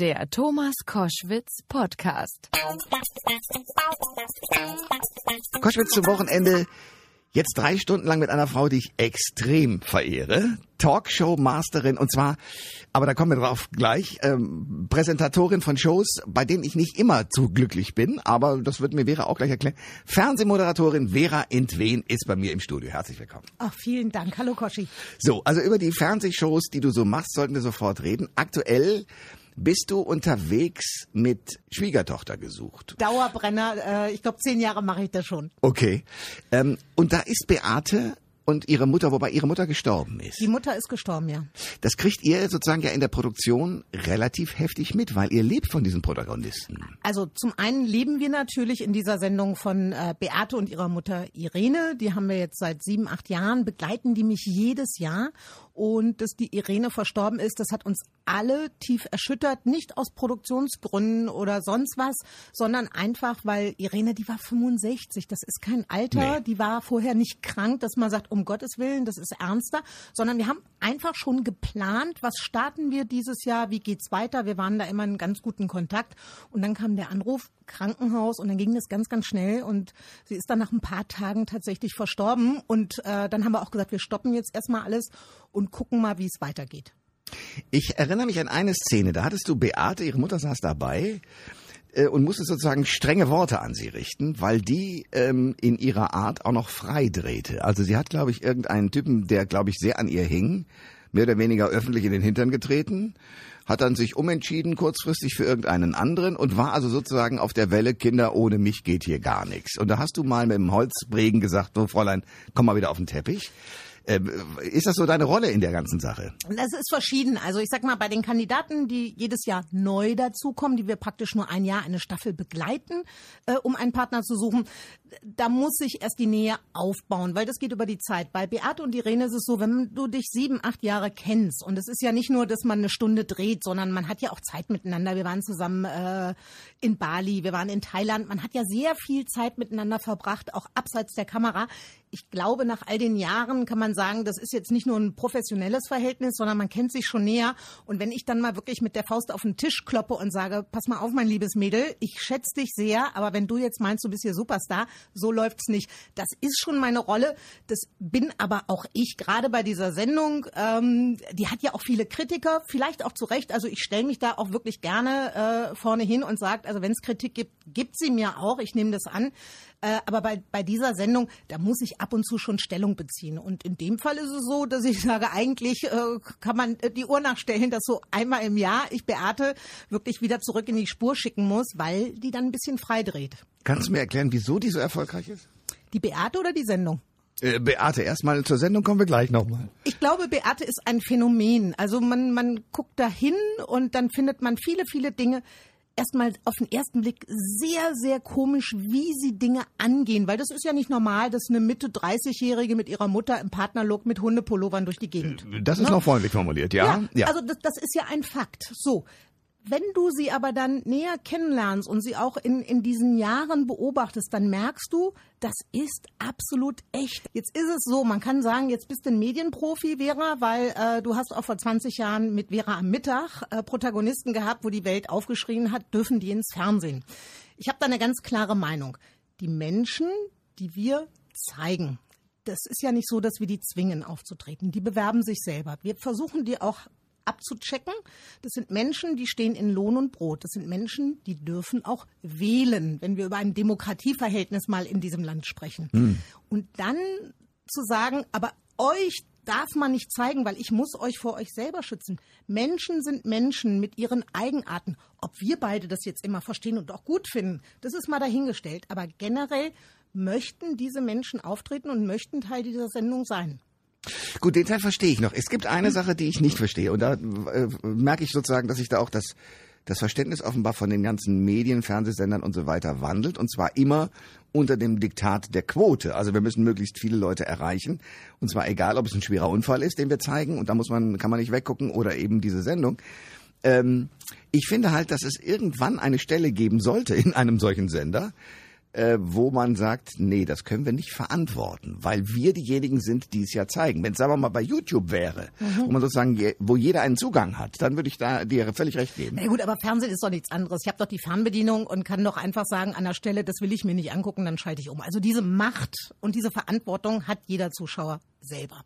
Der Thomas Koschwitz Podcast. Koschwitz zum Wochenende. Jetzt drei Stunden lang mit einer Frau, die ich extrem verehre. Talkshow-Masterin und zwar, aber da kommen wir drauf gleich, ähm, Präsentatorin von Shows, bei denen ich nicht immer zu glücklich bin, aber das wird mir Vera auch gleich erklären. Fernsehmoderatorin Vera Entwen ist bei mir im Studio. Herzlich willkommen. Ach, vielen Dank. Hallo Koschi. So, also über die Fernsehshows, die du so machst, sollten wir sofort reden. Aktuell bist du unterwegs mit Schwiegertochter gesucht. Dauerbrenner, äh, ich glaube zehn Jahre mache ich das schon. Okay. Ähm, und da ist Beate und ihre Mutter, wobei ihre Mutter gestorben ist. Die Mutter ist gestorben, ja. Das kriegt ihr sozusagen ja in der Produktion relativ heftig mit, weil ihr lebt von diesen Protagonisten. Also zum einen leben wir natürlich in dieser Sendung von äh, Beate und ihrer Mutter Irene. Die haben wir jetzt seit sieben, acht Jahren, begleiten die mich jedes Jahr. Und dass die Irene verstorben ist, das hat uns alle tief erschüttert. Nicht aus Produktionsgründen oder sonst was, sondern einfach, weil Irene, die war 65. Das ist kein Alter. Nee. Die war vorher nicht krank, dass man sagt, um Gottes Willen, das ist ernster. Sondern wir haben einfach schon geplant, was starten wir dieses Jahr, wie geht's weiter. Wir waren da immer in ganz guten Kontakt. Und dann kam der Anruf, Krankenhaus und dann ging das ganz, ganz schnell und sie ist dann nach ein paar Tagen tatsächlich verstorben und äh, dann haben wir auch gesagt, wir stoppen jetzt erstmal alles und gucken mal, wie es weitergeht. Ich erinnere mich an eine Szene, da hattest du Beate, ihre Mutter saß dabei äh, und musste sozusagen strenge Worte an sie richten, weil die ähm, in ihrer Art auch noch frei drehte. Also sie hat, glaube ich, irgendeinen Typen, der, glaube ich, sehr an ihr hing, mehr oder weniger öffentlich in den Hintern getreten, hat dann sich umentschieden kurzfristig für irgendeinen anderen und war also sozusagen auf der Welle, Kinder, ohne mich geht hier gar nichts. Und da hast du mal mit dem Holzbregen gesagt, so Fräulein, komm mal wieder auf den Teppich. Ähm, ist das so deine Rolle in der ganzen Sache? Das ist verschieden. Also ich sag mal, bei den Kandidaten, die jedes Jahr neu dazukommen, die wir praktisch nur ein Jahr eine Staffel begleiten, äh, um einen Partner zu suchen, da muss sich erst die Nähe aufbauen, weil das geht über die Zeit. Bei Beate und Irene ist es so, wenn du dich sieben, acht Jahre kennst und es ist ja nicht nur, dass man eine Stunde dreht, sondern man hat ja auch Zeit miteinander. Wir waren zusammen äh, in Bali, wir waren in Thailand. Man hat ja sehr viel Zeit miteinander verbracht, auch abseits der Kamera. Ich glaube, nach all den Jahren kann man sagen, das ist jetzt nicht nur ein professionelles Verhältnis, sondern man kennt sich schon näher. Und wenn ich dann mal wirklich mit der Faust auf den Tisch kloppe und sage, pass mal auf, mein liebes Mädel, ich schätze dich sehr, aber wenn du jetzt meinst, du bist hier Superstar, so läuft's nicht. Das ist schon meine Rolle. Das bin aber auch ich, gerade bei dieser Sendung. Ähm, die hat ja auch viele Kritiker, vielleicht auch zu Recht. Also ich stelle mich da auch wirklich gerne äh, vorne hin und sage, also wenn es Kritik gibt, gibt sie mir auch. Ich nehme das an. Äh, aber bei, bei dieser Sendung, da muss ich ab und zu schon Stellung beziehen. Und in dem Fall ist es so, dass ich sage, eigentlich äh, kann man äh, die Uhr nachstellen, dass so einmal im Jahr ich Beate wirklich wieder zurück in die Spur schicken muss, weil die dann ein bisschen frei dreht. Kannst du mir erklären, wieso die so erfolgreich ist? Die Beate oder die Sendung? Äh, Beate, erstmal zur Sendung kommen wir gleich nochmal. Ich glaube, Beate ist ein Phänomen. Also man, man guckt da hin und dann findet man viele, viele Dinge, erstmal auf den ersten Blick sehr, sehr komisch, wie sie Dinge angehen, weil das ist ja nicht normal, dass eine Mitte 30-Jährige mit ihrer Mutter im Partnerlook mit Hundepullovern durch die Gegend. Das ist Ne? noch freundlich formuliert, ja? Ja, also das, das ist ja ein Fakt. So. Wenn du sie aber dann näher kennenlernst und sie auch in, in diesen Jahren beobachtest, dann merkst du, das ist absolut echt. Jetzt ist es so, man kann sagen, jetzt bist du ein Medienprofi, Vera, weil äh, du hast auch vor 20 Jahren mit Vera am Mittag äh, Protagonisten gehabt, wo die Welt aufgeschrien hat, dürfen die ins Fernsehen. Ich habe da eine ganz klare Meinung. Die Menschen, die wir zeigen, das ist ja nicht so, dass wir die zwingen aufzutreten. Die bewerben sich selber. Wir versuchen die auch abzuchecken. Das sind Menschen, die stehen in Lohn und Brot. Das sind Menschen, die dürfen auch wählen, wenn wir über ein Demokratieverhältnis mal in diesem Land sprechen. Und dann zu sagen, aber euch darf man nicht zeigen, weil ich muss euch vor euch selber schützen. Menschen sind Menschen mit ihren Eigenarten. Ob wir beide das jetzt immer verstehen und auch gut finden, das ist mal dahingestellt. Aber generell möchten diese Menschen auftreten und möchten Teil dieser Sendung sein. Gut, den Teil verstehe ich noch. Es gibt eine Sache, die ich nicht verstehe. Und da äh, merke ich sozusagen, dass sich da auch das, das Verständnis offenbar von den ganzen Medien, Fernsehsendern und so weiter wandelt. Und zwar immer unter dem Diktat der Quote. Also wir müssen möglichst viele Leute erreichen. Und zwar egal, ob es ein schwerer Unfall ist, den wir zeigen. Und da muss man, kann man nicht weggucken oder eben diese Sendung. Ähm, ich finde halt, dass es irgendwann eine Stelle geben sollte in einem solchen Sender, äh, wo man sagt, nee, das können wir nicht verantworten, weil wir diejenigen sind, die es ja zeigen. Wenn es sagen wir mal bei YouTube wäre, mhm. wo man sozusagen, je, wo jeder einen Zugang hat, dann würde ich da dir völlig recht geben. Na gut, aber Fernsehen ist doch nichts anderes. Ich habe doch die Fernbedienung und kann doch einfach sagen, an der Stelle, das will ich mir nicht angucken, dann schalte ich um. Also diese Macht und diese Verantwortung hat jeder Zuschauer selber.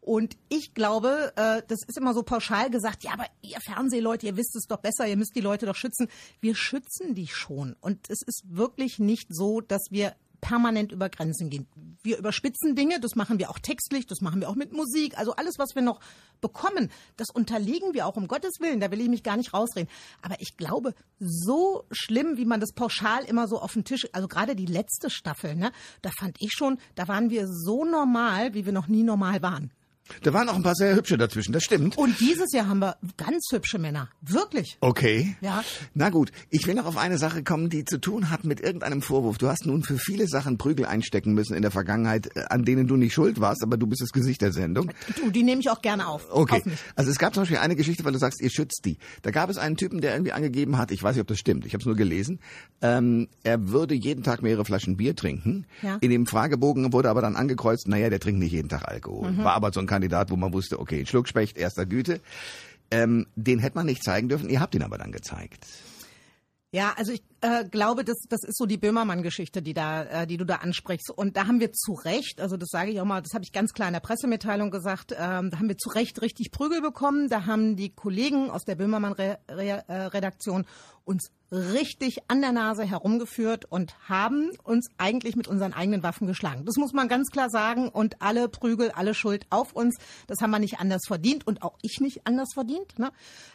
Und ich glaube, äh, das ist immer so pauschal gesagt, ja, aber ihr Fernsehleute, ihr wisst es doch besser, ihr müsst die Leute doch schützen. Wir schützen die schon. Und es ist wirklich nicht so, dass wir permanent über Grenzen gehen. Wir überspitzen Dinge, das machen wir auch textlich, das machen wir auch mit Musik. Also alles, was wir noch bekommen, das unterlegen wir auch um Gottes Willen. Da will ich mich gar nicht rausreden. Aber ich glaube, so schlimm, wie man das pauschal immer so auf den Tisch, also gerade die letzte Staffel, ne, da fand ich schon, da waren wir so normal, wie wir noch nie normal waren. Da waren auch ein paar sehr hübsche dazwischen, das stimmt. Und dieses Jahr haben wir ganz hübsche Männer. Wirklich. Okay. Ja. Na gut, ich will noch auf eine Sache kommen, die zu tun hat mit irgendeinem Vorwurf. Du hast nun für viele Sachen Prügel einstecken müssen in der Vergangenheit, äh, an denen du nicht schuld warst, aber du bist das Gesicht der Sendung. Du, die nehme ich auch gerne auf. Okay. Auf. Also es gab zum Beispiel eine Geschichte, weil du sagst, ihr schützt die. Da gab es einen Typen, der irgendwie angegeben hat, ich weiß nicht, ob das stimmt, ich habe es nur gelesen, ähm, er würde jeden Tag mehrere Flaschen Bier trinken. Ja. In dem Fragebogen wurde aber dann angekreuzt, naja, der trinkt nicht jeden Tag Alkohol. War aber so ein Kandidat, wo man wusste, okay, Schluckspecht erster Güte. Ähm, den hätte man nicht zeigen dürfen, ihr habt ihn aber dann gezeigt. Ja, also ich äh, glaube, das, das ist so die Böhmermann-Geschichte, die da, äh, die du da ansprichst. Und da haben wir zu Recht, also das sage ich auch mal, das habe ich ganz klar in der Pressemitteilung gesagt, ähm, da haben wir zu Recht richtig Prügel bekommen. Da haben die Kollegen aus der Böhmermann-Redaktion uns richtig an der Nase herumgeführt und haben uns eigentlich mit unseren eigenen Waffen geschlagen. Das muss man ganz klar sagen. Und alle Prügel, alle Schuld auf uns. Das haben wir nicht anders verdient und auch ich nicht anders verdient. Ne?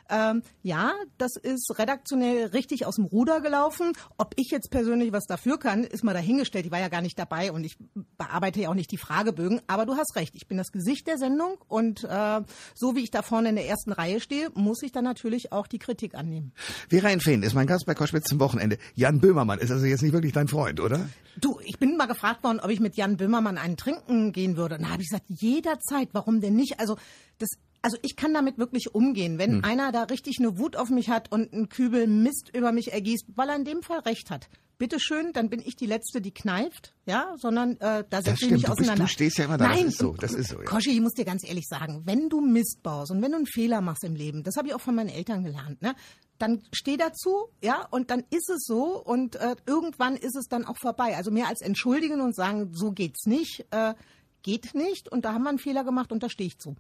Ähm, ja, das ist redaktionell richtig aus dem Ruder gelaufen. Ob ich jetzt persönlich was dafür kann, ist mal dahingestellt. Ich war ja gar nicht dabei und ich bearbeite ja auch nicht die Fragebögen. Aber du hast recht. Ich bin das Gesicht der Sendung und äh, so wie ich da vorne in der ersten Reihe stehe, muss ich dann natürlich auch die Kritik annehmen. Vera Fehn ist mein Gast bei Koschwitz zum Wochenende. Jan Böhmermann ist also jetzt nicht wirklich dein Freund, oder? Du, ich bin mal gefragt worden, ob ich mit Jan Böhmermann einen trinken gehen würde. Na, habe ich gesagt, jederzeit. Warum denn nicht? Also das also ich kann damit wirklich umgehen, wenn hm. einer da richtig eine Wut auf mich hat und einen Kübel Mist über mich ergießt, weil er in dem Fall recht hat. Bitteschön, dann bin ich die Letzte, die kneift, ja, sondern äh, da setze ich mich auseinander. Bist, du stehst ja immer da, Nein, das ist so, das ist so. Ja. Koschi, ich muss dir ganz ehrlich sagen, wenn du Mist baust und wenn du einen Fehler machst im Leben, das habe ich auch von meinen Eltern gelernt, ne, dann steh dazu, ja, und dann ist es so und äh, irgendwann ist es dann auch vorbei. Also mehr als entschuldigen und sagen, so geht's nicht, äh, geht nicht und da haben wir einen Fehler gemacht und da stehe ich zu.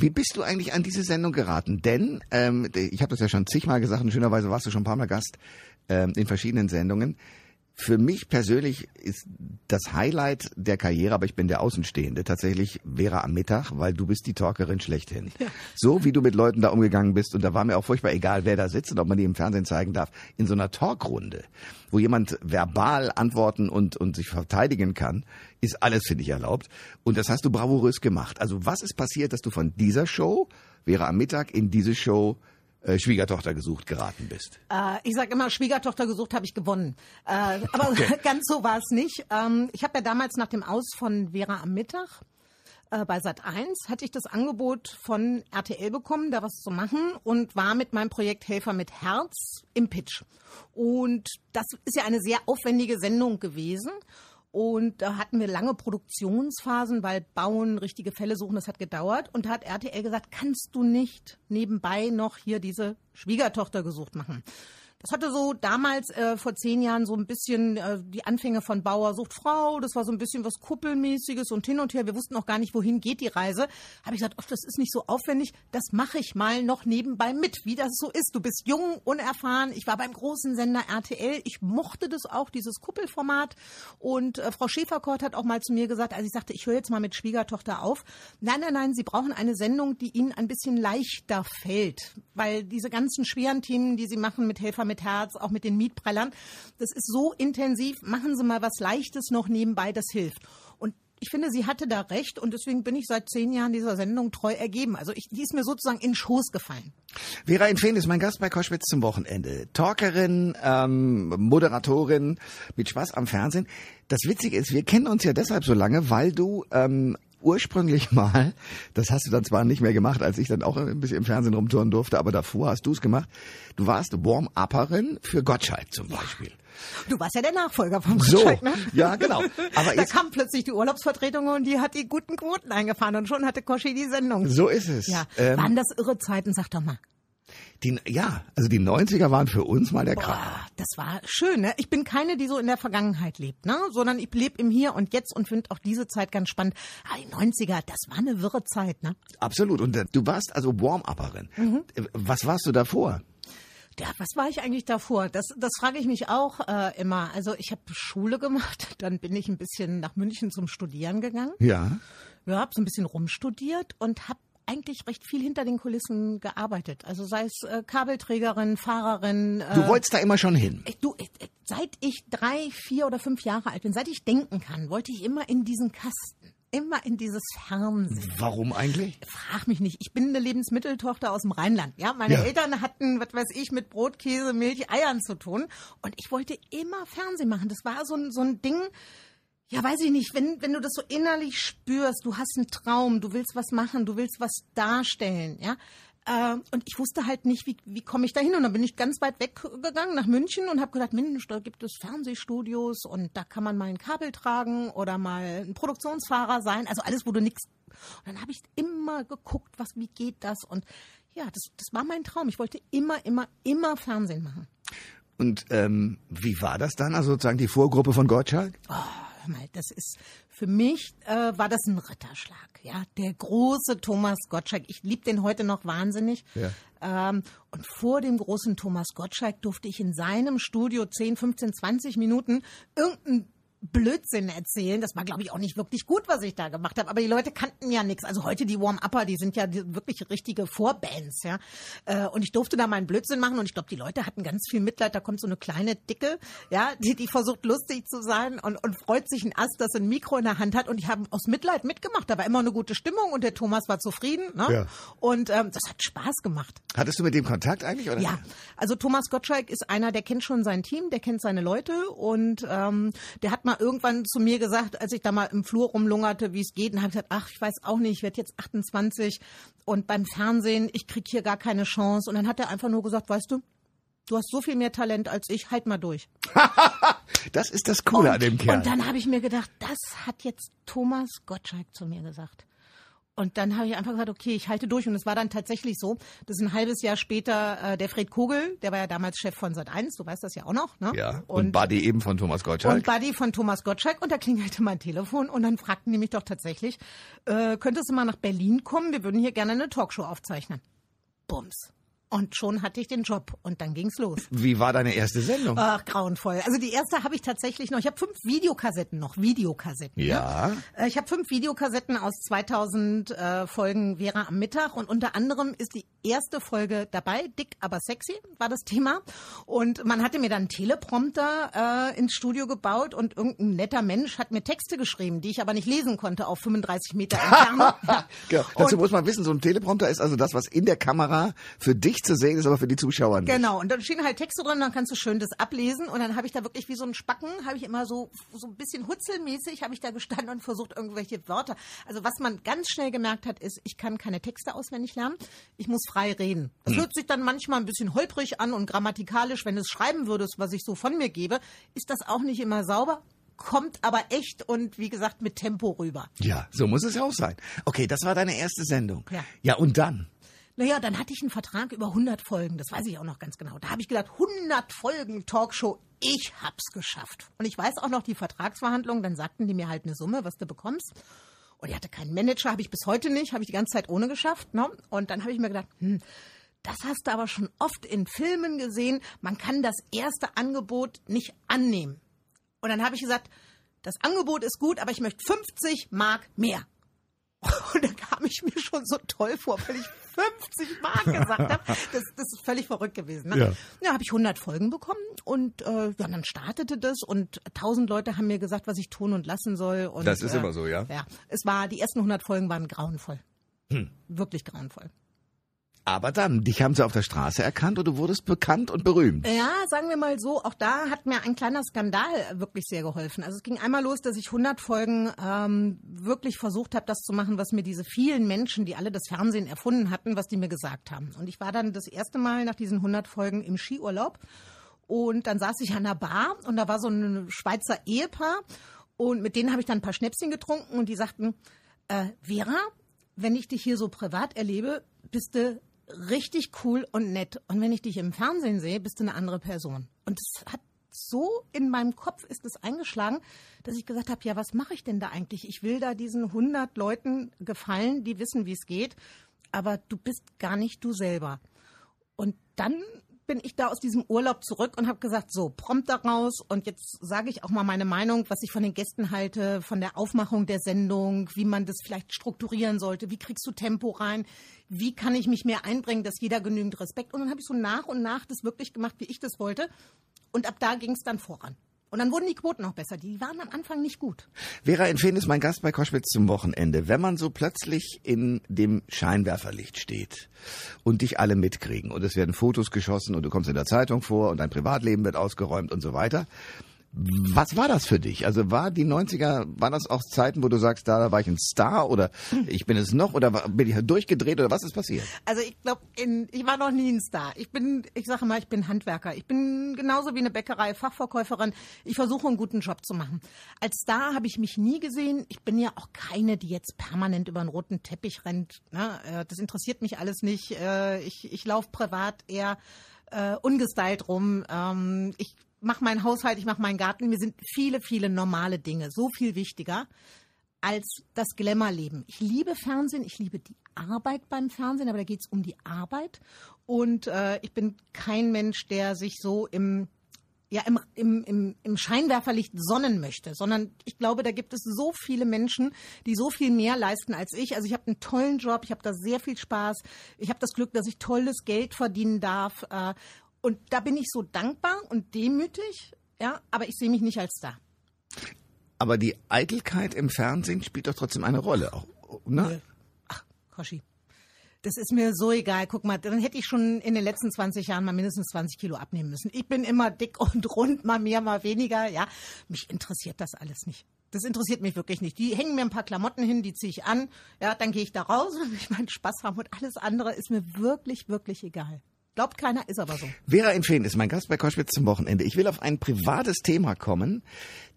Wie bist du eigentlich an diese Sendung geraten? Denn, ähm, ich habe das ja schon zigmal gesagt und schönerweise warst du schon ein paar Mal Gast ähm, in verschiedenen Sendungen. Für mich persönlich ist das Highlight der Karriere, aber ich bin der Außenstehende, tatsächlich Vera am Mittag, weil du bist die Talkerin schlechthin. Ja. So wie du mit Leuten da umgegangen bist, und da war mir auch furchtbar egal, wer da sitzt und ob man die im Fernsehen zeigen darf, in so einer Talkrunde, wo jemand verbal antworten und, und sich verteidigen kann, ist alles, finde ich, erlaubt. Und das hast du bravourös gemacht. Also was ist passiert, dass du von dieser Show, Vera am Mittag, in diese Show äh, Schwiegertochter gesucht geraten bist? Äh, ich sage immer, Schwiegertochter gesucht habe ich gewonnen. Äh, aber okay. ganz so war es nicht. Ähm, ich habe ja damals nach dem Aus von Vera am Mittag äh, bei Sat 1 hatte ich das Angebot von RTL bekommen, da was zu machen und war mit meinem Projekt Helfer mit Herz im Pitch. Und das ist ja eine sehr aufwendige Sendung gewesen. Und da hatten wir lange Produktionsphasen, weil Bauen, richtige Fälle suchen, das hat gedauert. Und da hat RTL gesagt, kannst du nicht nebenbei noch hier diese Schwiegertochter gesucht machen? Das hatte so damals äh, vor zehn Jahren so ein bisschen äh, die Anfänge von Bauer sucht Frau. Das war so ein bisschen was Kuppelmäßiges und hin und her. Wir wussten auch gar nicht, wohin geht die Reise. Habe ich gesagt, oh, das ist nicht so aufwendig. Das mache ich mal noch nebenbei mit, wie das so ist. Du bist jung, unerfahren. Ich war beim großen Sender RTL. Ich mochte das auch, dieses Kuppelformat. Und äh, Frau Schäferkort hat auch mal zu mir gesagt, als ich sagte, ich höre jetzt mal mit Schwiegertochter auf. Nein, nein, nein, Sie brauchen eine Sendung, die Ihnen ein bisschen leichter fällt, weil diese ganzen schweren Themen, die Sie machen mit Helfer mit Herz, auch mit den Mietprellern. Das ist so intensiv. Machen Sie mal was Leichtes noch nebenbei, das hilft. Und ich finde, sie hatte da recht und deswegen bin ich seit zehn Jahren dieser Sendung treu ergeben. Also ich, die ist mir sozusagen in Schoß gefallen. Vera Infeen ist mein Gast bei Koschwitz zum Wochenende. Talkerin, ähm, Moderatorin mit Spaß am Fernsehen. Das Witzige ist, wir kennen uns ja deshalb so lange, weil du ähm, ursprünglich mal, das hast du dann zwar nicht mehr gemacht, als ich dann auch ein bisschen im Fernsehen rumtouren durfte, aber davor hast du es gemacht. Du warst Warm-Upperin für Gottschalk zum Beispiel. Du warst ja der Nachfolger So, Gottschalk, ne? ja, genau. Aber da jetzt, kam plötzlich die Urlaubsvertretung und die hat die guten Quoten eingefahren und schon hatte Koschi die Sendung. so ist es. Ja, Ähm, waren das irre Zeiten, sag doch mal. Die, ja, also die 90er waren für uns mal der Kracher. Das war schön, ne? Ich bin keine, die so in der Vergangenheit lebt, ne? Sondern ich lebe im Hier und Jetzt und finde auch diese Zeit ganz spannend. Ah, die 90er, das war eine wirre Zeit, ne? Absolut. Und äh, du warst also Warm-Upperin. Mhm. Äh, Was warst du davor? Ja, was war ich eigentlich davor? Das, das frage ich mich auch äh, immer. Also ich habe Schule gemacht, dann bin ich ein bisschen nach München zum Studieren gegangen. Ja. Ja, habe so ein bisschen rumstudiert und habe eigentlich recht viel hinter den Kulissen gearbeitet. Also sei es äh, Kabelträgerin, Fahrerin. Äh, Du wolltest da immer schon hin. ich- du, ich- ich- seit ich drei, vier oder fünf Jahre alt bin, seit ich denken kann, wollte ich immer in diesen Kasten, immer in dieses Fernsehen. Warum eigentlich? Frag mich nicht. Ich bin eine Lebensmitteltochter aus dem Rheinland. Ja, meine Ja. Eltern hatten, was weiß ich, mit Brot, Käse, Milch, Eiern zu tun. Und ich wollte immer Fernsehen machen. Das war so ein, so ein Ding. Ja, weiß ich nicht. Wenn, wenn du das so innerlich spürst, du hast einen Traum, du willst was machen, du willst was darstellen, ja. Äh, Und ich wusste halt nicht, wie, wie komme ich da hin. Und dann bin ich ganz weit weggegangen nach München und habe gedacht, Mensch, da gibt es Fernsehstudios und da kann man mal ein Kabel tragen oder mal ein Produktionsfahrer sein. Also alles, wo du nichts. Und dann habe ich immer geguckt, was, wie geht das? Und ja, das, das war mein Traum. Ich wollte immer, immer, immer Fernsehen machen. Und ähm, wie war das dann? Also sozusagen die Vorgruppe von Gottschalk? Oh, hör mal, das ist für mich äh, war das ein Ritterschlag. Ja, der große Thomas Gottschalk. Ich liebe den heute noch wahnsinnig. Ja. Ähm, und vor dem großen Thomas Gottschalk durfte ich in seinem Studio 10, 15, 20 Minuten irgendein Blödsinn erzählen. Das war, glaube ich, auch nicht wirklich gut, was ich da gemacht habe. Aber die Leute kannten ja nichts. Also heute die Warm-Upper, die sind ja wirklich richtige Vorbands, ja. Äh, und ich durfte da meinen Blödsinn machen und ich glaube, die Leute hatten ganz viel Mitleid. Da kommt so eine kleine Dicke, ja, die, die versucht lustig zu sein und, und freut sich ein Ast, das ein Mikro in der Hand hat. Und die haben aus Mitleid mitgemacht. Da war immer eine gute Stimmung und der Thomas war zufrieden. Ne? Ja. Und ähm, das hat Spaß gemacht. Hattest du mit dem Kontakt eigentlich? Oder? Ja, also Thomas Gottschalk ist einer, der kennt schon sein Team, der kennt seine Leute und ähm, der hat mal irgendwann zu mir gesagt, als ich da mal im Flur rumlungerte, wie es geht, und habe ich gesagt, ach, ich weiß auch nicht, ich werde jetzt 28 und beim Fernsehen, ich krieg hier gar keine Chance. Und dann hat er einfach nur gesagt, weißt du, du hast so viel mehr Talent als ich, halt mal durch. Das ist das Coole an dem Kerl. Und dann habe ich mir gedacht, das hat jetzt Thomas Gottschalk zu mir gesagt. Und dann habe ich einfach gesagt, okay, ich halte durch. Und es war dann tatsächlich so, dass ein halbes Jahr später äh, der Fred Kogel, der war ja damals Chef von Sat1, du weißt das ja auch noch, ne? ja. Und, Und, Buddy eben von Thomas Gottschalk. und Buddy von Thomas Gottschalk. Und da klingelte mein Telefon. Und dann fragten die mich doch tatsächlich, äh, könntest du mal nach Berlin kommen? Wir würden hier gerne eine Talkshow aufzeichnen. Bums. Und schon hatte ich den Job. Und dann ging's los. Wie war deine erste Sendung? Ach, grauenvoll. Also die erste habe ich tatsächlich noch. Ich habe fünf Videokassetten noch. Videokassetten. Ja. Ne? Ich habe fünf Videokassetten aus 2000 äh, Folgen Vera am Mittag und unter anderem ist die erste Folge dabei, dick aber sexy war das Thema. Und man hatte mir dann einen Teleprompter äh, ins Studio gebaut und irgendein netter Mensch hat mir Texte geschrieben, die ich aber nicht lesen konnte auf 35 Meter Entfernung. Ja. Genau. Dazu muss man wissen, so ein Teleprompter ist also das, was in der Kamera für dich zu sehen ist, aber für die Zuschauer nicht. Genau, und dann stehen halt Texte drin, dann kannst du schön das ablesen und dann habe ich da wirklich wie so ein Spacken, habe ich immer so so ein bisschen hutzelmäßig habe ich da gestanden und versucht irgendwelche Wörter. Also was man ganz schnell gemerkt hat, ist, ich kann keine Texte auswendig lernen, ich muss frei reden. Das hört sich dann manchmal ein bisschen holprig an und grammatikalisch, wenn du es schreiben würdest, was ich so von mir gebe, ist das auch nicht immer sauber. Kommt aber echt und wie gesagt mit Tempo rüber. Ja, so muss es ja auch sein. Okay, das war deine erste Sendung. Ja. Ja, und dann? Naja, dann hatte ich einen Vertrag über 100 Folgen, das weiß ich auch noch ganz genau. Da habe ich gedacht, 100 Folgen Talkshow, ich hab's geschafft. Und ich weiß auch noch die Vertragsverhandlungen, dann sagten die mir halt eine Summe, was du bekommst. Und ich hatte keinen Manager, habe ich bis heute nicht, habe ich die ganze Zeit ohne geschafft. Ne? Und dann habe ich mir gedacht, hm, das hast du aber schon oft in Filmen gesehen, man kann das erste Angebot nicht annehmen. Und dann habe ich gesagt, das Angebot ist gut, aber ich möchte 50 Mark mehr. Und da kam ich mir schon so toll vor, weil ich 50 Mark gesagt habe. Das, das ist völlig verrückt gewesen. Ne? Ja. Ja, habe ich 100 Folgen bekommen und äh, ja, dann startete das und 1000 Leute haben mir gesagt, was ich tun und lassen soll. Und, Das ist äh, immer so, ja? Ja, es war, die ersten 100 Folgen waren grauenvoll. Hm. Wirklich grauenvoll. Aber dann, dich haben sie auf der Straße erkannt und du wurdest bekannt und berühmt. Ja, sagen wir mal so, auch da hat mir ein kleiner Skandal wirklich sehr geholfen. Also es ging einmal los, dass ich 100 Folgen ähm, wirklich versucht habe, das zu machen, was mir diese vielen Menschen, die alle das Fernsehen erfunden hatten, was die mir gesagt haben. Und ich war dann das erste Mal nach diesen 100 Folgen im Skiurlaub Und dann saß ich an der Bar und da war so ein Schweizer Ehepaar und mit denen habe ich dann ein paar Schnäpschen getrunken und die sagten, äh, Vera, wenn ich dich hier so privat erlebe, bist du richtig cool und nett. Und wenn ich dich im Fernsehen sehe, bist du eine andere Person. Und es hat so in meinem Kopf ist es eingeschlagen, dass ich gesagt habe, ja, was mache ich denn da eigentlich? Ich will da diesen 100 Leuten gefallen, die wissen, wie es geht, aber du bist gar nicht du selber. Und dann bin ich da aus diesem Urlaub zurück und habe gesagt, so, prompt da raus. Und jetzt sage ich auch mal meine Meinung, was ich von den Gästen halte, von der Aufmachung der Sendung, wie man das vielleicht strukturieren sollte, wie kriegst du Tempo rein, wie kann ich mich mehr einbringen, dass jeder genügend Respekt? Und dann habe ich so nach und nach das wirklich gemacht, wie ich das wollte. Und ab da ging es dann voran. Und dann wurden die Quoten noch besser. Die waren am Anfang nicht gut. Vera Infeen ist mein Gast bei Koschwitz zum Wochenende. Wenn man so plötzlich in dem Scheinwerferlicht steht und dich alle mitkriegen und es werden Fotos geschossen und du kommst in der Zeitung vor und dein Privatleben wird ausgeräumt und so weiter, was war das für dich? Also war die 90er, waren das auch Zeiten, wo du sagst, da war ich ein Star oder ich bin es noch oder bin ich durchgedreht oder was ist passiert? Also ich glaube, ich war noch nie ein Star. Ich bin, ich sage mal, ich bin Handwerker. Ich bin genauso wie eine Bäckerei, Fachverkäuferin. Ich versuche einen guten Job zu machen. Als Star habe ich mich nie gesehen. Ich bin ja auch keine, die jetzt permanent über einen roten Teppich rennt. Ne? Äh, das interessiert mich alles nicht. Äh, ich, ich laufe privat eher äh, ungestylt rum. Ähm, ich mache meinen Haushalt, ich mache meinen Garten. Mir sind viele, viele normale Dinge so viel wichtiger als das Glamour-Leben. Ich liebe Fernsehen, ich liebe die Arbeit beim Fernsehen, aber da geht es um die Arbeit. Und äh, ich bin kein Mensch, der sich so im ja, im, im, im, im Scheinwerferlicht sonnen möchte, sondern ich glaube, da gibt es so viele Menschen, die so viel mehr leisten als ich. Also ich habe einen tollen Job, ich habe da sehr viel Spaß, ich habe das Glück, dass ich tolles Geld verdienen darf. Äh, und da bin ich so dankbar und demütig, ja, aber ich sehe mich nicht als da. Aber die Eitelkeit im Fernsehen spielt doch trotzdem eine Rolle. Auch, ne? Ach, Koschi. Das ist mir so egal. Guck mal, dann hätte ich schon in den letzten 20 Jahren mal mindestens 20 Kilo abnehmen müssen. Ich bin immer dick und rund, mal mehr, mal weniger. Ja, mich interessiert das alles nicht. Das interessiert mich wirklich nicht. Die hängen mir ein paar Klamotten hin, die ziehe ich an. Ja, dann gehe ich da raus und ich meinen Spaß haben und alles andere ist mir wirklich, wirklich egal. Glaubt keiner, ist aber so. Vera Infeen ist mein Gast bei Koschwitz zum Wochenende. Ich will auf ein privates Thema kommen,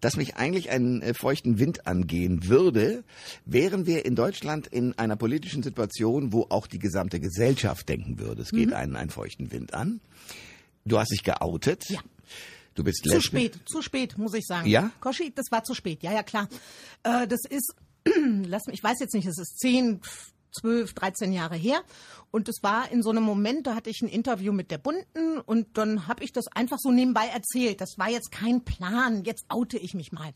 das mich eigentlich einen äh, feuchten Wind angehen würde, wären wir in Deutschland in einer politischen Situation, wo auch die gesamte Gesellschaft denken würde, es geht mhm. einen einen feuchten Wind an. Du hast dich geoutet. Ja. Du bist Zu spät, zu spät, muss ich sagen. Ja? Koschi, das war zu spät. Ja, ja, klar. Äh, das ist, lass mich, ich weiß jetzt nicht, es ist zehn, 12, 13 Jahre her. Und es war in so einem Moment, da hatte ich ein Interview mit der Bunden und dann habe ich das einfach so nebenbei erzählt. Das war jetzt kein Plan, jetzt oute ich mich mal.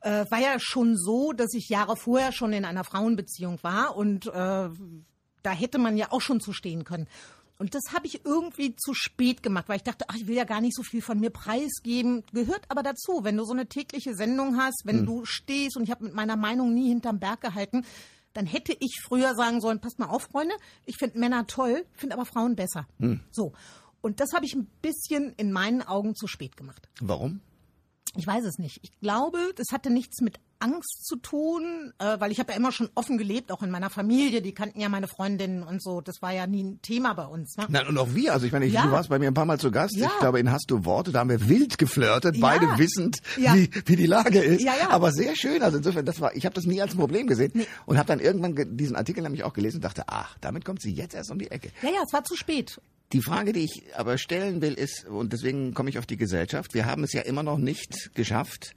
Äh, war ja schon so, dass ich Jahre vorher schon in einer Frauenbeziehung war und äh, da hätte man ja auch schon zu stehen können. Und das habe ich irgendwie zu spät gemacht, weil ich dachte, ach, ich will ja gar nicht so viel von mir preisgeben. Gehört aber dazu, wenn du so eine tägliche Sendung hast, wenn hm. du stehst und ich habe mit meiner Meinung nie hinterm Berg gehalten, dann hätte ich früher sagen sollen, passt mal auf, Freunde, ich finde Männer toll, finde aber Frauen besser. Hm. So. Und das habe ich ein bisschen in meinen Augen zu spät gemacht. Warum? Ich weiß es nicht. Ich glaube, das hatte nichts mit Angst zu tun, äh, weil ich habe ja immer schon offen gelebt, auch in meiner Familie. Die kannten ja meine Freundinnen und so. Das war ja nie ein Thema bei uns. Ne? Nein, und auch wir. Also ich meine, ich, ja. du warst bei mir ein paar Mal zu Gast. Ja. Ich glaube, in Hast du Worte, da haben wir wild geflirtet, ja. beide wissend, wie, wie die Lage ist. Ja, ja. Aber sehr schön. Also insofern, das war, ich habe das nie als ein Problem gesehen nee. und habe dann irgendwann diesen Artikel nämlich auch gelesen und dachte, ach, damit kommt sie jetzt erst um die Ecke. Ja, ja, es war zu spät. Die Frage, die ich aber stellen will, ist, und deswegen komme ich auf die Gesellschaft, wir haben es ja immer noch nicht geschafft,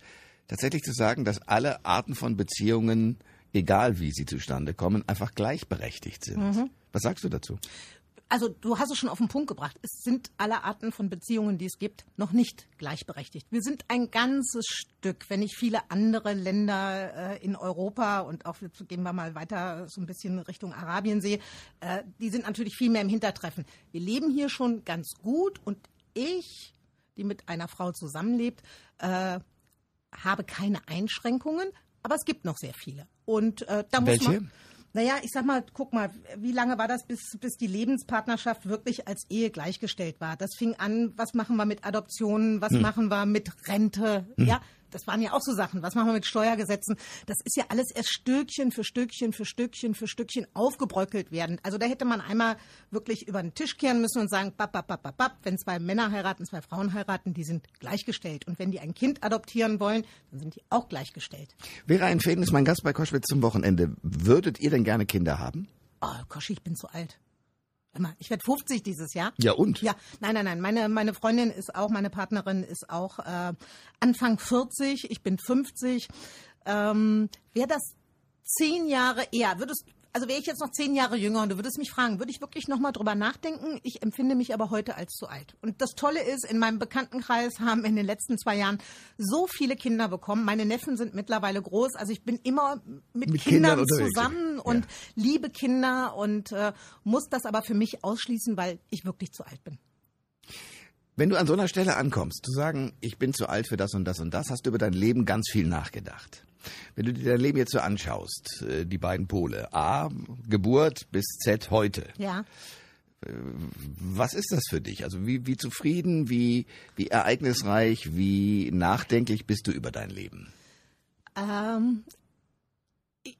tatsächlich zu sagen, dass alle Arten von Beziehungen, egal wie sie zustande kommen, einfach gleichberechtigt sind. Mhm. Was sagst du dazu? Also du hast es schon auf den Punkt gebracht. Es sind alle Arten von Beziehungen, die es gibt, noch nicht gleichberechtigt. Wir sind ein ganzes Stück, wenn ich viele andere Länder äh, in Europa und auch gehen wir mal weiter so ein bisschen Richtung Arabien sehe, äh, die sind natürlich viel mehr im Hintertreffen. Wir leben hier schon ganz gut und ich, die mit einer Frau zusammenlebt, äh, habe keine Einschränkungen, aber es gibt noch sehr viele. Und äh, da muss Welche? man naja, ich sag mal, guck mal, wie lange war das, bis, bis die Lebenspartnerschaft wirklich als Ehe gleichgestellt war? Das fing an, was machen wir mit Adoptionen, was hm. machen wir mit Rente? Hm. Ja, das waren ja auch so Sachen. Was machen wir mit Steuergesetzen? Das ist ja alles erst Stückchen für Stückchen für Stückchen für Stückchen aufgebröckelt werden. Also da hätte man einmal wirklich über den Tisch kehren müssen und sagen, bap, bap, bap, bap, bap, wenn zwei Männer heiraten, zwei Frauen heiraten, die sind gleichgestellt. Und wenn die ein Kind adoptieren wollen, dann sind die auch gleichgestellt. Vera Einfäden ist mein Gast bei Koschwitz zum Wochenende. Würdet ihr denn gerne Kinder haben? Oh, Koschi, ich bin zu alt. Immer. Ich werde 50 dieses Jahr. Ja, und? Ja, nein, nein, nein. Meine, meine Freundin ist auch, meine Partnerin ist auch äh, Anfang 40, ich bin 50. Ähm, Wäre das zehn Jahre eher, würdest, also wäre ich jetzt noch zehn Jahre jünger und du würdest mich fragen, würde ich wirklich nochmal drüber nachdenken? Ich empfinde mich aber heute als zu alt. Und das Tolle ist, in meinem Bekanntenkreis haben in den letzten zwei Jahren so viele Kinder bekommen. Meine Neffen sind mittlerweile groß. Also ich bin immer mit, Mit Kindern, Kindern zusammen ja. und liebe Kinder und äh, muss das aber für mich ausschließen, weil ich wirklich zu alt bin. Wenn du an so einer Stelle ankommst, zu sagen, ich bin zu alt für das und das und das, hast du über dein Leben ganz viel nachgedacht. Wenn du dir dein Leben jetzt so anschaust, äh, die beiden Pole, A, Geburt bis Z heute, Ja. was ist das für dich? Also wie, wie zufrieden, wie, wie ereignisreich, wie nachdenklich bist du über dein Leben? Ähm,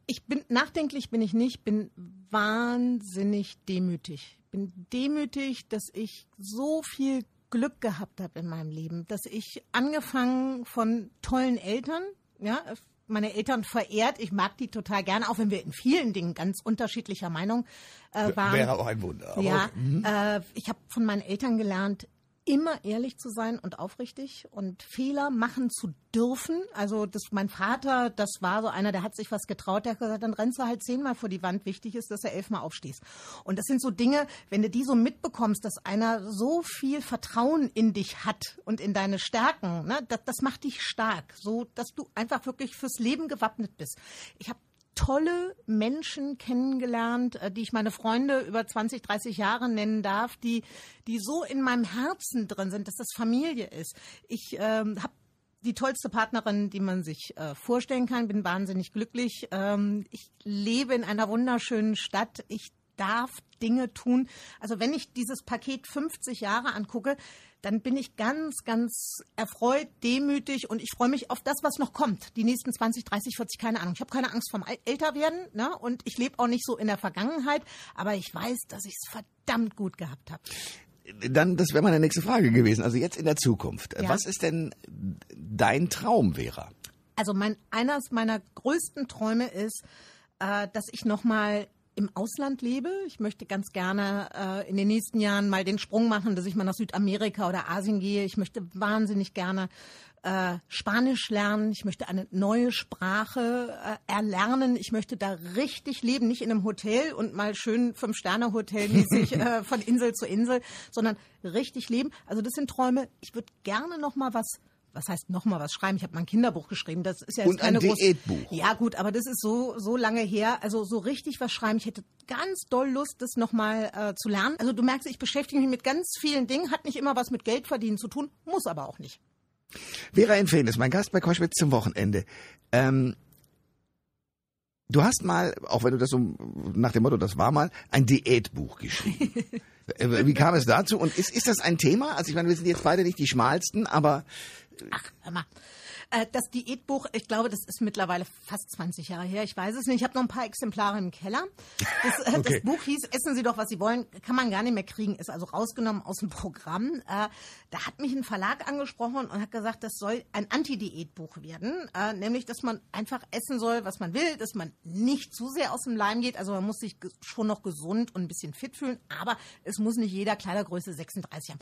ich bin nachdenklich bin ich nicht, bin wahnsinnig demütig. Bin demütig, dass ich so viel Glück gehabt habe in meinem Leben, dass ich angefangen von tollen Eltern, ja, meine Eltern verehrt, ich mag die total gerne, auch wenn wir in vielen Dingen ganz unterschiedlicher Meinung äh, waren. Wäre auch ein Wunder. Ja, okay. äh, ich habe von meinen Eltern gelernt, immer ehrlich zu sein und aufrichtig und Fehler machen zu dürfen. Also das, mein Vater, das war so einer, der hat sich was getraut, der hat gesagt, dann rennst du halt zehnmal vor die Wand. Wichtig ist, dass du elfmal aufstehst. Und das sind so Dinge, wenn du die so mitbekommst, dass einer so viel Vertrauen in dich hat und in deine Stärken, ne, das, das macht dich stark, so dass du einfach wirklich fürs Leben gewappnet bist. Ich habe tolle Menschen kennengelernt, äh, die ich meine Freunde über 20, 30 Jahre nennen darf, die, die so in meinem Herzen drin sind, dass das Familie ist. Ich ähm, habe die tollste Partnerin, die man sich äh, vorstellen kann, bin wahnsinnig glücklich. Ähm, ich lebe in einer wunderschönen Stadt. Ich darf Dinge tun. Also wenn ich dieses Paket 50 Jahre angucke, dann bin ich ganz, ganz erfreut, demütig und ich freue mich auf das, was noch kommt. Die nächsten 20, 30, 40, keine Ahnung. Ich habe keine Angst vom Älterwerden ne? und ich lebe auch nicht so in der Vergangenheit, aber ich weiß, dass ich es verdammt gut gehabt habe. Dann, das wäre meine nächste Frage gewesen. Also jetzt in der Zukunft. Ja. Was ist denn dein Traum, Vera? Also mein, einer meiner größten Träume ist, äh, dass ich noch mal im Ausland lebe. Ich möchte ganz gerne äh, in den nächsten Jahren mal den Sprung machen, dass ich mal nach Südamerika oder Asien gehe. Ich möchte wahnsinnig gerne äh, Spanisch lernen. Ich möchte eine neue Sprache äh, erlernen. Ich möchte da richtig leben, nicht in einem Hotel und mal schön Fünf-Sterne-Hotel mäßig äh, von Insel zu Insel, sondern richtig leben. Also das sind Träume. Ich würde gerne noch mal was was heißt noch mal was schreiben? Ich habe mal ein Kinderbuch geschrieben. Das ist ja jetzt Und ein keine große- Diätbuch. Ja gut, aber das ist so so lange her. Also so richtig was schreiben. Ich hätte ganz doll Lust, das noch mal äh, zu lernen. Also du merkst, ich beschäftige mich mit ganz vielen Dingen. Hat nicht immer was mit Geld verdienen zu tun, muss aber auch nicht. Vera Infeen ist mein Gast bei Koschwitz zum Wochenende. Ähm, du hast mal, auch wenn du das so nach dem Motto, das war mal, ein Diätbuch geschrieben. Äh, Wie kam es dazu? Und ist, ist das ein Thema? Also ich meine, wir sind jetzt beide nicht die schmalsten, aber Ach, hör mal. Äh, Das Diätbuch, ich glaube, das ist mittlerweile fast 20 Jahre her. Ich weiß es nicht. Ich habe noch ein paar Exemplare im Keller. Das, äh, Okay. das Buch hieß Essen Sie doch, was Sie wollen. Kann man gar nicht mehr kriegen. Ist also rausgenommen aus dem Programm. Äh, Da hat mich ein Verlag angesprochen und hat gesagt, das soll ein Anti-Diätbuch werden. Nämlich, dass man einfach essen soll, was man will, dass man nicht zu sehr aus dem Leim geht. Also man muss sich schon noch gesund und ein bisschen fit fühlen. Aber es muss nicht jeder Kleidergröße 36 haben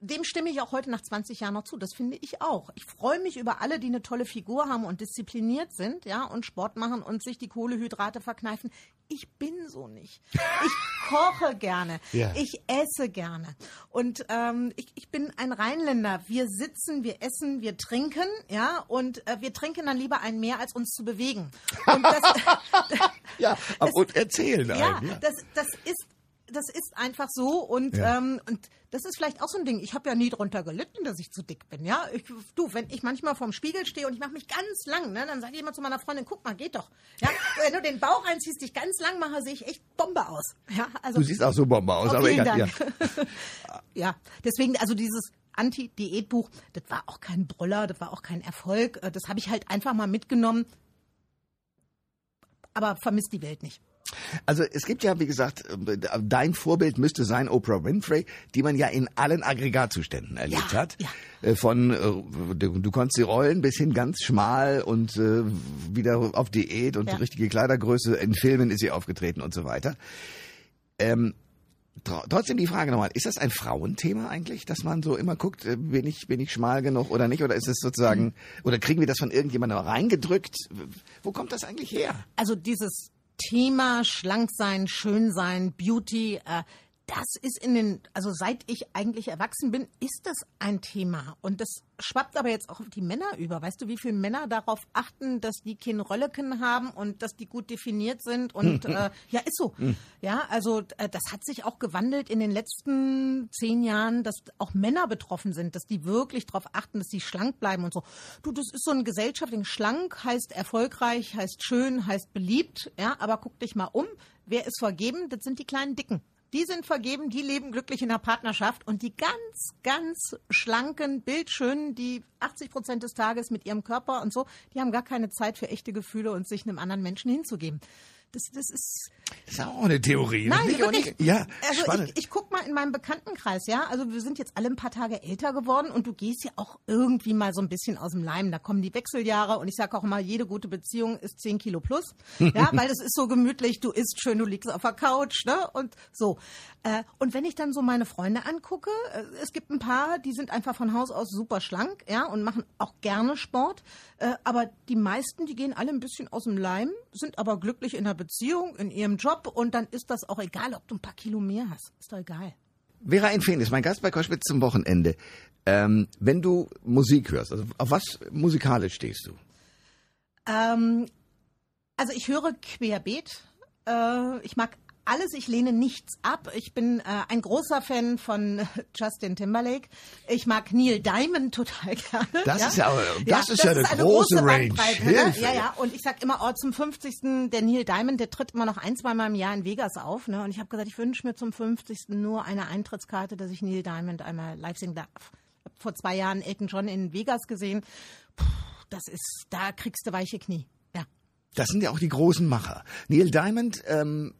dem stimme ich auch heute nach 20 Jahren noch zu. Das finde ich auch. Ich freue mich über alle, die eine tolle Figur haben und diszipliniert sind, ja, und Sport machen und sich die Kohlehydrate verkneifen. Ich bin so nicht. Ich koche gerne. Ja. Ich esse gerne. Und ähm, ich, ich bin ein Rheinländer. Wir sitzen, wir essen, wir trinken, ja, und äh, wir trinken dann lieber ein mehr, als uns zu bewegen. Und das, ja, aber und erzählen ja, einen. Ja. das, das ist das ist einfach so und Ja. ähm, und das ist vielleicht auch so ein Ding. Ich habe ja nie drunter gelitten, dass ich zu dick bin. Ja, ich, du, wenn ich manchmal vorm Spiegel stehe und ich mache mich ganz lang, ne, dann sage ich immer zu meiner Freundin, guck mal, geht doch. Ja, wenn du den Bauch reinziehst, dich ganz lang mache, sehe ich echt Bombe aus. Ja, also Du siehst auch so Bombe aus, aber egal. Ja. Ja, deswegen, also dieses Anti-Diät-Buch, das war auch kein Brüller, das war auch kein Erfolg. Das habe ich halt einfach mal mitgenommen. Aber vermisst die Welt nicht. Also es gibt ja, wie gesagt, äh, dein Vorbild müsste sein Oprah Winfrey, die man ja in allen Aggregatzuständen erlebt Ja, hat. ja. Äh, Von äh, du, du konntest sie rollen bis hin ganz schmal und äh, wieder auf Diät und Ja. richtige Kleidergröße. In Filmen ist sie aufgetreten und so weiter. Ähm, tro- Trotzdem die Frage nochmal, ist das ein Frauenthema eigentlich, dass man so immer guckt, bin ich, bin ich schmal genug oder nicht? Oder ist es sozusagen, oder kriegen wir das von irgendjemandem reingedrückt? Wo kommt das eigentlich her? Also dieses Thema schlank sein, schön sein, Beauty, äh, das ist in den, also seit ich eigentlich erwachsen bin, ist das ein Thema. Und das schwappt aber jetzt auch auf die Männer über. Weißt du, wie viele Männer darauf achten, dass die kein Rölleken haben und dass die gut definiert sind? Und äh, ja, ist so. Ja, also äh, das hat sich auch gewandelt in den letzten zehn Jahren, dass auch Männer betroffen sind, dass die wirklich darauf achten, dass sie schlank bleiben und so. Du, das ist so ein Gesellschaftling. Schlank heißt erfolgreich, heißt schön, heißt beliebt. Ja, aber guck dich mal um. Wer ist vergeben? Das sind die kleinen Dicken. Die sind vergeben, die leben glücklich in der Partnerschaft und die ganz, ganz schlanken, bildschönen, die 80 Prozent des Tages mit ihrem Körper und so, die haben gar keine Zeit für echte Gefühle und sich einem anderen Menschen hinzugeben. Das, das ist, Das ist auch eine Theorie. Nein, Nicht- wirklich. Ja, also spannend. ich, ich guck mal in meinem Bekanntenkreis, ja. Also wir sind jetzt alle ein paar Tage älter geworden und du gehst ja auch irgendwie mal so ein bisschen aus dem Leim. Da kommen die Wechseljahre und ich sage auch immer, jede gute Beziehung ist 10 Kilo plus. Ja, weil es ist so gemütlich, du isst schön, du liegst auf der Couch, ne? Und so. Äh, und wenn ich dann so meine Freunde angucke, äh, es gibt ein paar, die sind einfach von Haus aus super schlank, ja, und machen auch gerne Sport. Äh, aber die meisten, die gehen alle ein bisschen aus dem Leim, sind aber glücklich in der Beziehung, in ihrem Job und dann ist das auch egal, ob du ein paar Kilo mehr hast. Ist doch egal. Vera Infeen ist mein Gast bei Koschwitz zum Wochenende. Ähm, wenn du Musik hörst, also auf was musikalisch stehst du? Ähm, also ich höre querbeet. Äh, ich mag alles, ich lehne nichts ab. Ich bin äh, ein großer Fan von Justin Timberlake. Ich mag Neil Diamond total gerne. Das ist ja- das ist ja eine große große Range. Ne? Ja, ja. Und ich sag immer, oh, zum 50. der Neil Diamond, der tritt immer noch ein, zweimal im Jahr in Vegas auf. Ne? Und ich habe gesagt, ich wünsche mir zum 50. nur eine Eintrittskarte, dass ich Neil Diamond einmal live singen darf. Vor zwei Jahren Elton John in Vegas gesehen. Puh, das ist, da kriegst du weiche Knie. Ja. Das sind ja auch die großen Macher. Neil Diamond ähm,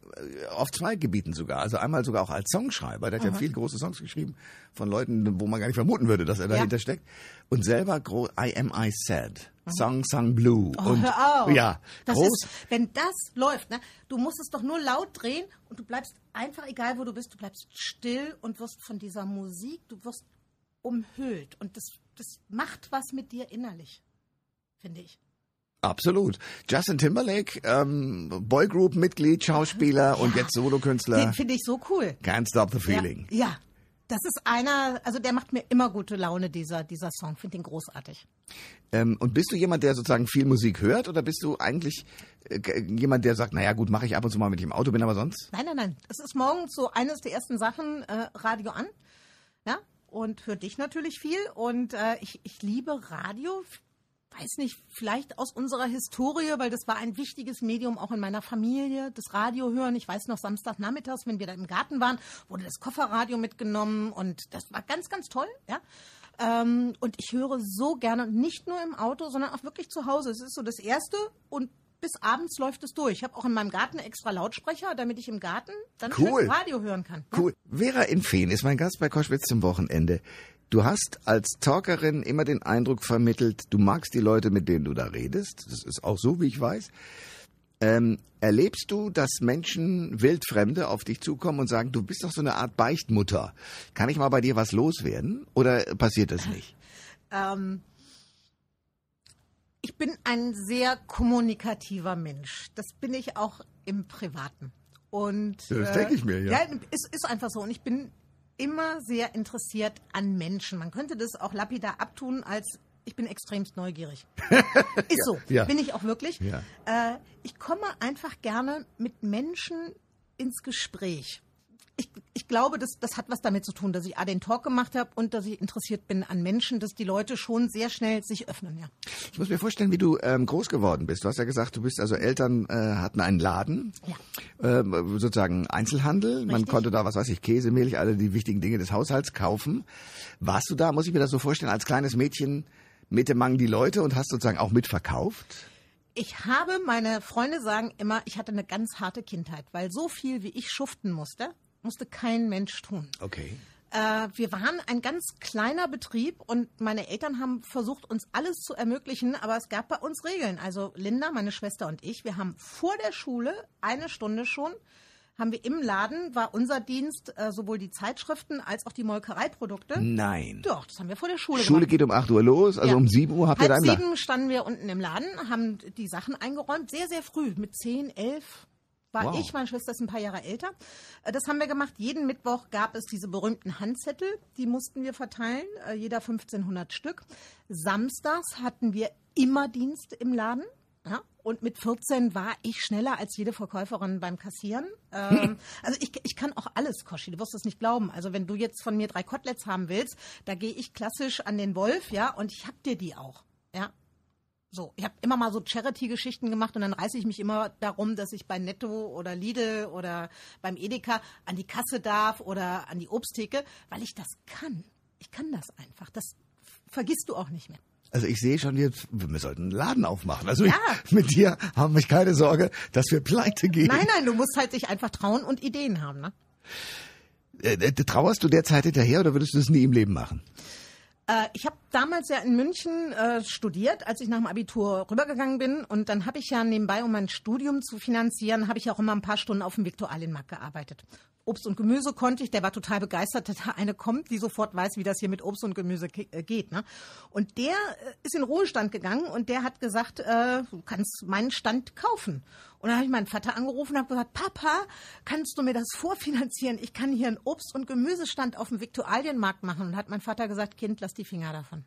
auf zwei Gebieten sogar. Also einmal sogar auch als Songschreiber. Der hat ja viele große Songs geschrieben von Leuten, wo man gar nicht vermuten würde, dass er dahinter steckt. Und selber gro I Am I Sad. Song Sung Blue. Oh, und hör auf. ja, das groß. Ist, wenn das läuft, ne, du musst es doch nur laut drehen und du bleibst einfach, egal wo du bist, du bleibst still und wirst von dieser Musik, du wirst umhüllt. Und das, das macht was mit dir innerlich, finde ich. Absolut. Justin Timberlake, ähm, Boygroup-Mitglied, Schauspieler und jetzt Solokünstler. Den finde ich so cool. Can't Stop the Feeling. Ja, ja. Das ist einer, also der macht mir immer gute Laune, dieser, dieser Song. Finde ihn großartig. Ähm, und bist du jemand, der sozusagen viel Musik hört oder bist du eigentlich äh, jemand, der sagt, naja gut, mache ich ab und zu mal, wenn ich im Auto bin, aber sonst? Nein, nein, nein. Es ist morgens so eines der ersten Sachen, äh, Radio an. Ja, und für dich natürlich viel. Und äh, ich, ich liebe Radio. Weiß nicht, vielleicht aus unserer Historie, weil das war ein wichtiges Medium auch in meiner Familie, das Radio hören. Ich weiß noch, Samstagnachmittags, wenn wir da im Garten waren, wurde das Kofferradio mitgenommen und das war ganz, ganz toll, ja. Ähm, und ich höre so gerne, nicht nur im Auto, sondern auch wirklich zu Hause. Es ist so das Erste und bis abends läuft es durch. Ich habe auch in meinem Garten extra Lautsprecher, damit ich im Garten dann Cool. Radio hören kann. Cool. Vera Infeen ist mein Gast bei Koschwitz zum Wochenende. Du hast als Talkerin immer den Eindruck vermittelt, du magst die Leute, mit denen du da redest. Das ist auch so, wie ich weiß. Ähm, erlebst du, dass Menschen, Wildfremde, auf dich zukommen und sagen, du bist doch so eine Art Beichtmutter. Kann ich mal bei dir was loswerden? Oder passiert das nicht? Ähm, ich bin ein sehr kommunikativer Mensch. Das bin ich auch im Privaten. Und Das denke ich mir, ja. Ja, es ist einfach so. Und ich bin immer sehr interessiert an Menschen. Man könnte das auch lapidar abtun als ich bin extremst neugierig. Ist so. ja. Bin ich auch wirklich. Ja. Äh, ich komme einfach gerne mit Menschen ins Gespräch. Ich, ich glaube, das, das hat was damit zu tun, dass ich A, den Talk gemacht habe und dass ich interessiert bin an Menschen, dass die Leute schon sehr schnell sich öffnen, ja. Ich muss mir vorstellen, wie du ähm, groß geworden bist. Du hast ja gesagt, du bist also Eltern äh, hatten einen Laden, ja. ähm, sozusagen Einzelhandel. Richtig. Man konnte da, was weiß ich, Käse, Milch, alle die wichtigen Dinge des Haushalts kaufen. Warst du da, muss ich mir das so vorstellen, als kleines Mädchen mit dem Mang die Leute und hast sozusagen auch mitverkauft? Ich habe, meine Freunde sagen immer, ich hatte eine ganz harte Kindheit, weil so viel wie ich schuften musste, musste kein Mensch tun. Okay. Äh, wir waren ein ganz kleiner Betrieb und meine Eltern haben versucht, uns alles zu ermöglichen, aber es gab bei uns Regeln. Also Linda, meine Schwester und ich, wir haben vor der Schule eine Stunde schon haben wir im Laden, war unser Dienst äh, sowohl die Zeitschriften als auch die Molkereiprodukte. Nein. Doch, das haben wir vor der Schule Schule gemacht. geht um 8 Uhr los, also Ja. um 7 Uhr habt ihr da Halb im Laden. sieben standen wir unten im Laden, haben die Sachen eingeräumt, sehr, sehr früh, mit 10, 11 war Wow. ich, meine Schwester ist ein paar Jahre älter. Äh, Das haben wir gemacht. Jeden Mittwoch gab es diese berühmten Handzettel, die mussten wir verteilen, äh, jeder 1500 Stück. Samstags hatten wir immer Dienst im Laden. Ja, und mit 14 war ich schneller als jede Verkäuferin beim Kassieren. Ähm, also ich, ich kann auch alles, Koschi, du wirst es nicht glauben. Also wenn du jetzt von mir drei Koteletts haben willst, da gehe ich klassisch an den Wolf, ja, und ich hab dir die auch. Ja, so, ich habe immer mal so Charity-Geschichten gemacht und dann reiße ich mich immer darum, dass ich bei Netto oder Lidl oder beim Edeka an die Kasse darf oder an die Obsttheke, weil ich das kann. Ich kann das einfach. Das vergisst du auch nicht mehr. Also ich sehe schon jetzt, wir sollten einen Laden aufmachen. Also Ja. ich, mit dir haben wir keine Sorge, dass wir pleite gehen. Nein, nein, du musst halt dich einfach trauen und Ideen haben. Ne? Äh, äh, trauerst du der Zeit hinterher oder würdest du es nie im Leben machen? Äh, ich habe damals ja in München äh, studiert, als ich nach dem Abitur rübergegangen bin. Und dann habe ich ja nebenbei, um mein Studium zu finanzieren, habe ich auch immer ein paar Stunden auf dem Viktualienmarkt gearbeitet. Obst und Gemüse konnte ich, der war total begeistert, dass da eine kommt, die sofort weiß, wie das hier mit Obst und Gemüse äh, geht. Ne? Und der äh, ist in Ruhestand gegangen und der hat gesagt, äh, du kannst meinen Stand kaufen. Und dann habe ich meinen Vater angerufen und habe gesagt, Papa, kannst du mir das vorfinanzieren? Ich kann hier einen Obst- und Gemüsestand auf dem Viktualienmarkt machen. Und hat mein Vater gesagt, Kind, lass die Finger davon.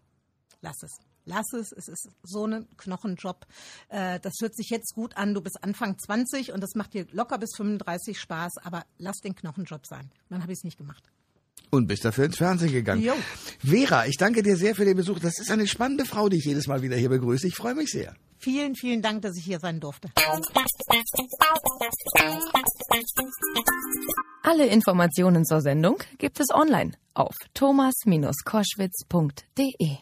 Lass es. Lass es. Es ist so ein Knochenjob. Äh, das hört sich jetzt gut an. Du bist Anfang 20 und das macht dir locker bis 35 Spaß. Aber lass den Knochenjob sein. Und dann habe ich es nicht gemacht. Und bist dafür ins Fernsehen gegangen. Jo. Vera, ich danke dir sehr für den Besuch. Das ist eine spannende Frau, die ich jedes Mal wieder hier begrüße. Ich freue mich sehr. Vielen, vielen Dank, dass ich hier sein durfte. Alle Informationen zur Sendung gibt es online auf thomas-koschwitz.de.